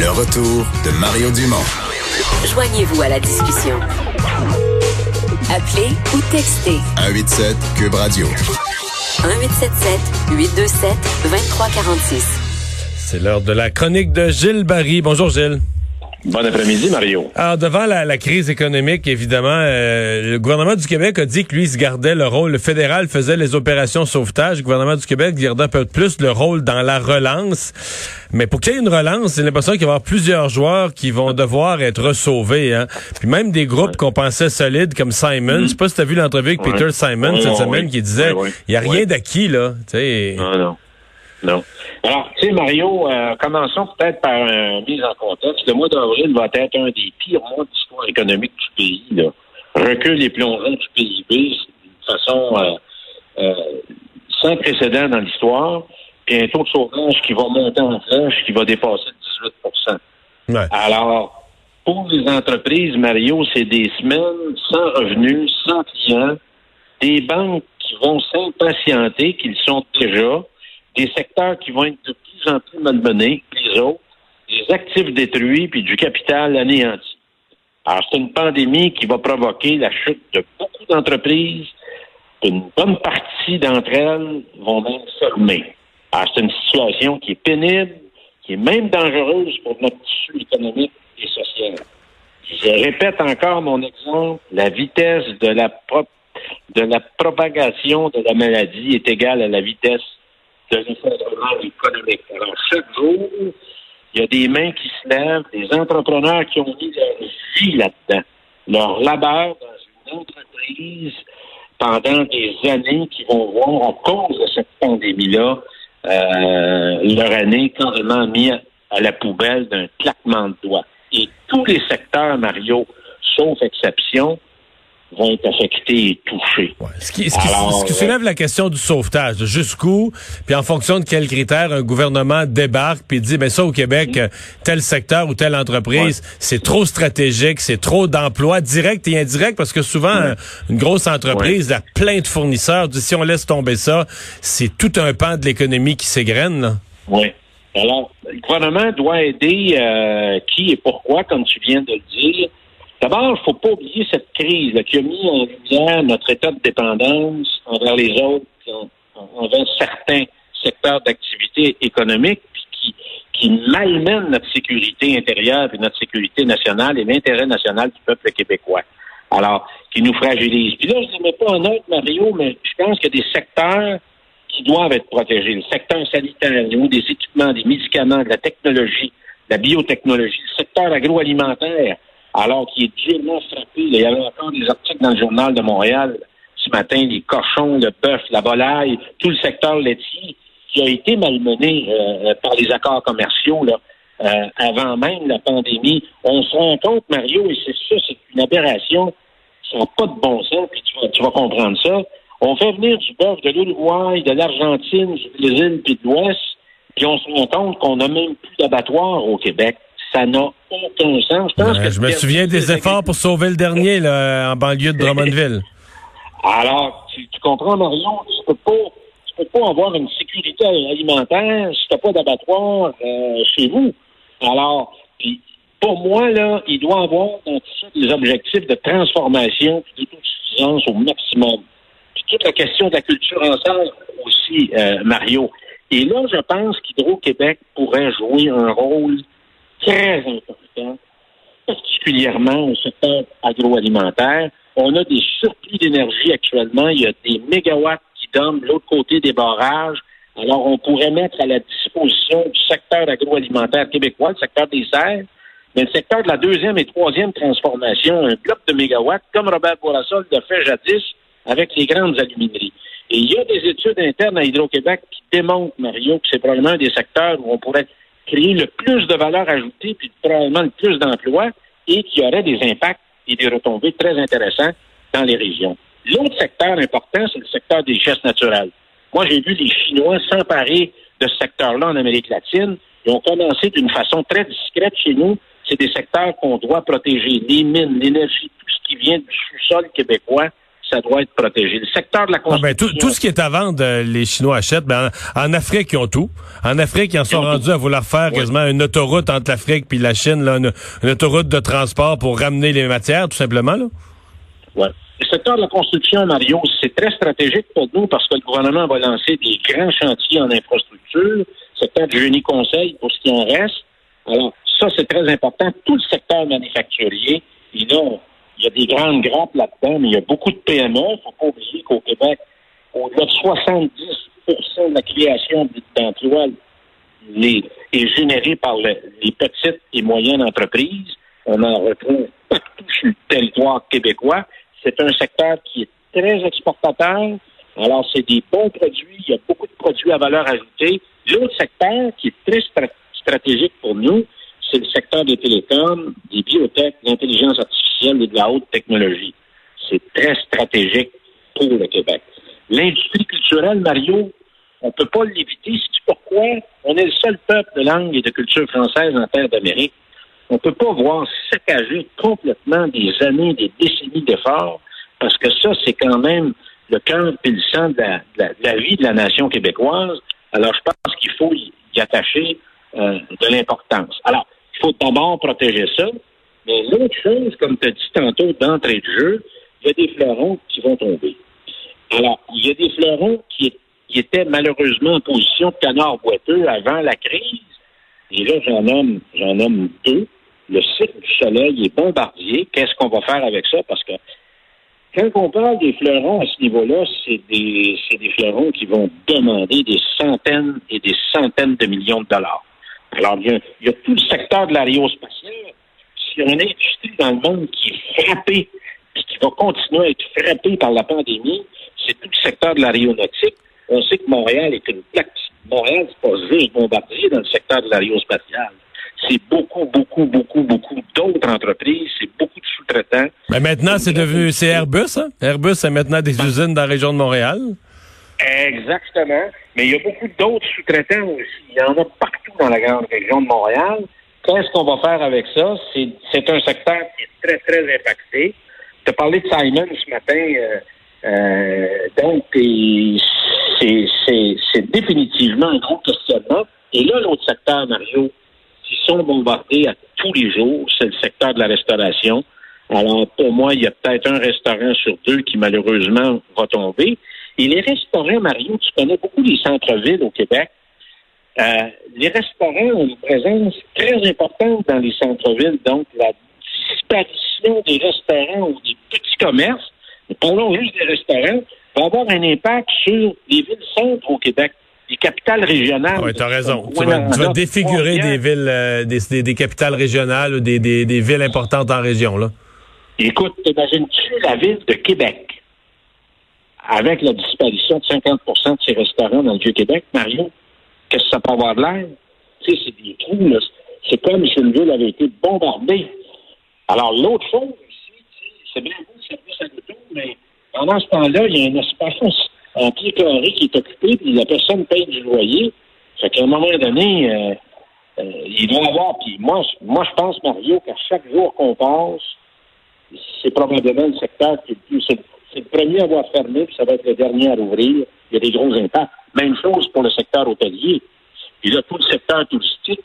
Le retour de Mario Dumont. Joignez-vous à la discussion. Appelez ou textez 187 Cube Radio. 1877 827 2346. C'est l'heure de la chronique de Gilles Barry. Bonjour Gilles. Bon après-midi, Mario. Alors, devant la, la crise économique, évidemment, euh, le gouvernement du Québec a dit que lui, il se gardait le rôle. Le fédéral faisait les opérations sauvetage. Le gouvernement du Québec gardait un peu plus le rôle dans la relance. Mais pour qu'il y ait une relance, j'ai l'impression qu'il va y avoir plusieurs joueurs qui vont devoir être sauvés. Hein. Puis même des groupes qu'on pensait solides comme Simon. Je sais pas si tu as vu l'entrevue avec Peter Simon Ouais, cette semaine qui disait il n'y a rien d'acquis, là. Non, non. Non. Alors, tu sais, Mario, euh, commençons peut-être par une mise en contexte. Le mois d'avril va être un des pires mois de l'histoire économique du pays. Là. Recul et plongeon du PIB d'une façon euh, euh, sans précédent dans l'histoire. Puis un taux de chômage qui va monter en flèche, qui va dépasser 18 Ouais. Alors, pour les entreprises, Mario, c'est des semaines sans revenus, sans clients, des banques qui vont s'impatienter, qu'ils sont déjà, des secteurs qui vont être de plus en plus malmenés les autres, des actifs détruits, puis du capital anéanti. Alors, c'est une pandémie qui va provoquer la chute de beaucoup d'entreprises. Une bonne partie d'entre elles vont même fermer. Alors, c'est une situation qui est pénible, qui est même dangereuse pour notre tissu économique et social. Je répète encore mon exemple, la vitesse de la, de la propagation de la maladie est égale à la vitesse de l'effondrement économique. Alors, chaque jour, il y a des mains qui se lèvent, des entrepreneurs qui ont mis leur vie là-dedans, leur labeur dans une entreprise pendant des années qui vont voir, à cause de cette pandémie-là, euh, leur année carrément mis à, à la poubelle d'un claquement de doigts. Et tous les secteurs, Mario, sauf exception, vont être affectés et touchés. Ouais. Ce qui, ce qui- Alors, ce qui soulève la question du sauvetage, jusqu'où, puis en fonction de quels critères un gouvernement débarque puis dit, ben ça au Québec, euh, tel secteur ou telle entreprise, c'est trop stratégique, c'est trop d'emplois directs et indirects, parce que souvent, euh, une grosse entreprise a plein de fournisseurs. Si on laisse tomber ça, c'est tout un pan de l'économie qui s'égrène. Oui. Alors, le gouvernement doit aider euh, qui et pourquoi, comme tu viens de le dire. D'abord, il faut pas oublier cette crise là, qui a mis en lumière notre état de dépendance envers les autres, envers certains secteurs d'activité économique, qui, qui malmène notre sécurité intérieure et notre sécurité nationale et l'intérêt national du peuple québécois. Alors, qui nous fragilise. Puis là, je ne mets pas en note, Mario, mais je pense qu'il y a des secteurs qui doivent être protégés. Le secteur sanitaire, au niveau des équipements, des médicaments, de la technologie, de la biotechnologie, le secteur agroalimentaire, alors qu'il est durement frappé. Il y avait encore des articles dans le journal de Montréal ce matin, les cochons, le bœuf, la volaille, tout le secteur laitier qui a été malmené euh, par les accords commerciaux là, euh, avant même la pandémie. On se rend compte, Mario, et c'est ça, c'est une aberration, ça n'a pas de bon sens, puis tu vas, tu vas comprendre ça. On fait venir du bœuf de l'Uruguay, de l'Argentine, du Brésil, puis de l'Ouest, puis on se rend compte qu'on n'a même plus d'abattoir au Québec. Ça n'a aucun sens. Je, pense que je me souviens des efforts pour sauver le dernier là, en banlieue de Drummondville. Alors, tu, tu comprends, Marion, tu peux pas, tu peux pas avoir une sécurité alimentaire si tu n'as pas d'abattoir euh, chez vous. Alors, puis, pour moi, là, il doit avoir des objectifs de transformation et d'autosuffisance au maximum. Puis toute la question de la culture ensemble aussi, euh, Mario. Et là, je pense qu'Hydro-Québec pourrait jouer un rôle très important particulièrement au secteur agroalimentaire. On a des surplus d'énergie actuellement. Il y a des mégawatts qui dorment de l'autre côté des barrages. Alors, on pourrait mettre à la disposition du secteur agroalimentaire québécois, le secteur des serres, mais le secteur de la deuxième et troisième transformation, un bloc de mégawatts, comme Robert Bourassa le fait jadis avec les grandes alumineries. Et il y a des études internes à Hydro-Québec qui démontrent, Mario, que c'est probablement un des secteurs où on pourrait créer le plus de valeur ajoutée, puis probablement le plus d'emplois, et qui aurait des impacts et des retombées très intéressants dans les régions. L'autre secteur important, c'est le secteur des richesses naturelles. Moi, j'ai vu les Chinois s'emparer de ce secteur-là en Amérique latine. Ils ont commencé d'une façon très discrète chez nous. C'est des secteurs qu'on doit protéger. Les mines, l'énergie, tout ce qui vient du sous-sol québécois, ça doit être protégé. Le secteur de la Ah, ben, construction... tout, tout ce qui est à vendre, euh, les Chinois achètent. Ben, en, en Afrique, ils ont tout. En Afrique, ils en sont Ils rendus à vouloir faire quasiment une autoroute entre l'Afrique puis la Chine, là, une, une autoroute de transport pour ramener les matières, tout simplement. Là. Ouais. Le secteur de la construction, Mario, c'est très stratégique pour nous parce que le gouvernement va lancer des grands chantiers en infrastructure, secteur du génie conseil pour ce qui en reste. Alors, ça, c'est très important. Tout le secteur manufacturier, et là, il y a des grandes grappes là-dedans, mais il y a beaucoup de PME. Il ne faut pas oublier qu'au Québec, au-delà de 70% de la création d'emplois est générée par le- les petites et moyennes entreprises. On en retrouve partout sur le territoire québécois. C'est un secteur qui est très exportateur. Alors, c'est des bons produits. Il y a beaucoup de produits à valeur ajoutée. L'autre secteur qui est très stra- stratégique pour nous, c'est le secteur des télécoms, des biotech, de l'intelligence artificielle et de la haute technologie. C'est très stratégique pour le Québec. L'industrie culturelle, Mario, on ne peut pas l'éviter. C'est pourquoi? On est le seul peuple de langue et de culture française en terre d'Amérique. On ne peut pas voir saccager complètement des années, des décennies d'efforts, parce que ça, c'est quand même le cœur et le de la, vie de la nation québécoise. Alors, je pense qu'il faut y, attacher euh, de l'importance. Alors, faut d'abord protéger ça, mais l'autre chose, comme tu as dit tantôt d'entrée de jeu, il y a des fleurons qui vont tomber. Alors, il y a des fleurons qui, qui étaient malheureusement en position de canard boiteux avant la crise. Et là, j'en nomme, j'en nomme deux. Le site du soleil est bombardier. Qu'est-ce qu'on va faire avec ça? Parce que quand on parle des fleurons à ce niveau-là, c'est des, c'est des fleurons qui vont demander des centaines et des centaines de millions de dollars. Alors, il y a, il y a tout le secteur de l'aérospatiale. S'il y a une industrie dans le monde qui est frappée et qui va continuer à être frappée par la pandémie, c'est tout le secteur de l'aéronautique. On sait que Montréal est une plaque. Montréal, c'est pas juste bombardier dans le secteur de l'aérospatiale. C'est beaucoup, beaucoup, beaucoup, beaucoup d'autres entreprises. C'est beaucoup de sous-traitants. Mais maintenant, c'est devenu c'est Airbus. Hein? Airbus, c'est maintenant des usines dans la région de Montréal. Exactement. Mais il y a beaucoup d'autres sous-traitants aussi. Il y en a partout dans la grande région de Montréal. Qu'est-ce qu'on va faire avec ça? C'est, un secteur qui est très, très impacté. Tu as parlé de Simon ce matin. euh, euh, donc, c'est définitivement un gros questionnement. Et là, l'autre secteur, Mario, qui sont bombardés à tous les jours, c'est le secteur de la restauration. Alors, pour moi, il y a peut-être un restaurant sur deux qui, malheureusement, va tomber. Et les restaurants, Mario, tu connais beaucoup les centres-villes au Québec. Euh, les restaurants ont une présence très importante dans les centres-villes. Donc, la disparition des restaurants ou des petits commerces, mais parlons juste des restaurants, va avoir un impact sur les villes-centres au Québec, les capitales régionales. Oui, tu as raison. Tu vas, tu vas Rwanda, défigurer des villes, euh, des, des- des capitales régionales ou des, des- des villes importantes en région. Là. Écoute, t'imagines-tu la ville de Québec? Avec la disparition de 50% de ses restaurants dans le Vieux-Québec, Mario? Qu'est-ce que ça peut avoir de l'air? Tu sais, c'est des trous, là. C'est comme si une ville avait été bombardée. Alors, l'autre chose sais, c'est bien beau le service à l'auto, mais pendant ce temps-là, il y a un espace en pied carré qui est occupé, puis la personne paye du loyer. Fait qu'à un moment donné, euh, euh, il doit avoir, puis moi, moi, je pense, Mario, qu'à chaque jour qu'on passe, c'est probablement le secteur qui est le plus. C'est le premier à avoir fermé, puis ça va être le dernier à rouvrir. Il y a des gros impacts. Même chose pour le secteur hôtelier. Puis là, tout le secteur touristique.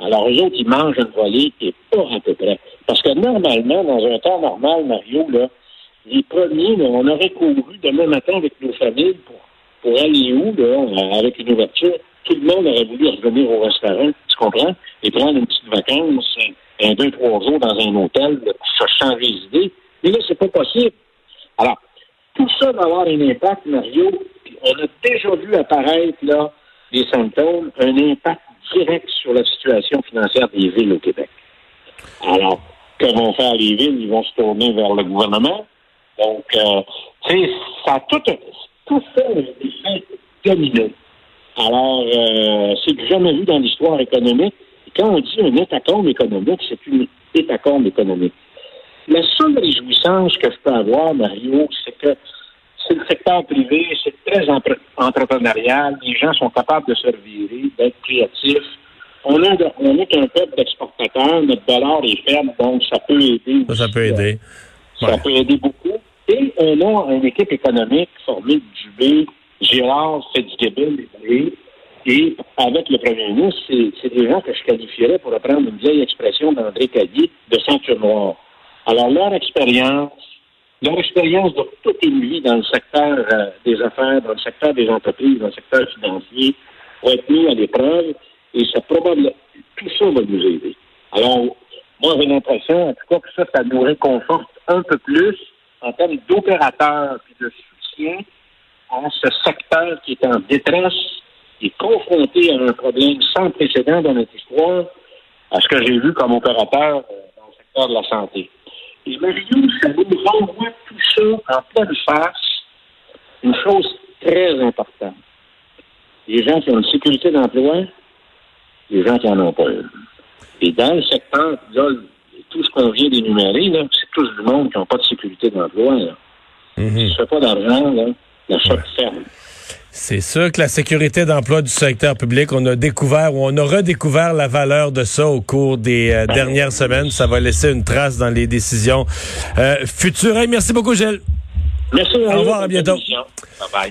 Alors, eux autres, ils mangent une volée et pas à peu près. Parce que normalement, dans un temps normal, Mario, là, les premiers, là, on aurait couru demain matin avec nos familles pour, aller où, là, avec une ouverture. Tout le monde aurait voulu revenir au restaurant, tu comprends? Et prendre une petite vacance, un, un, deux, trois jours dans un hôtel, se changer les idées. Mais là, c'est pas possible. Alors, tout ça va avoir un impact, Mario. On a déjà vu apparaître là des symptômes, un impact direct sur la situation financière des villes au Québec. Alors, que vont faire les villes? Ils vont se tourner vers le gouvernement. Donc, euh, tu sais, ça a tout, tout domino. Alors, euh, c'est jamais vu dans l'histoire économique. Et quand on dit un hétacombe économique, c'est une hétacombe économique. La seule réjouissance que je peux avoir, Mario, c'est que c'est le secteur privé, c'est très entre- entrepreneurial, les gens sont capables de se revirer, d'être créatifs. On, est un peuple d'exportateurs, notre dollar est faible, donc ça peut aider. Ça, ça peut euh, aider. ça Ouais. peut aider beaucoup. Et on a une équipe économique formée de Dubé, Gérard, Fitzgibbon et, et avec le premier ministre, c'est des gens que je qualifierais, pour reprendre une vieille expression d'André Cadier, de ceinture noire. Alors, leur expérience, leur expérience de toute une vie dans le secteur euh, des affaires, dans le secteur des entreprises, dans le secteur financier, va être mis à l'épreuve et ça probablement tout ça va nous aider. Alors, moi, j'ai l'impression, en tout cas, que ça, ça nous réconforte un peu plus en termes d'opérateurs et de soutien à ce secteur qui est en détresse, qui est confronté à un problème sans précédent dans notre histoire, à ce que j'ai vu comme opérateur euh, dans le secteur de la santé. Et Mario, ça nous renvoie tout ça en pleine face, une chose très importante. Les gens qui ont une sécurité d'emploi, les gens qui en ont pas Et dans le secteur, là, tout ce qu'on vient d'énumérer, c'est tous du monde qui n'ont pas de sécurité d'emploi. Mm -hmm. Si tu pas d'argent, la shop ferme. C'est sûr que la sécurité d'emploi du secteur public, on a découvert ou on a redécouvert la valeur de ça au cours des euh, dernières semaines. Ça va laisser une trace dans les décisions euh, futures. Merci beaucoup, Gilles. Merci. Au revoir, à bientôt. Bye bye.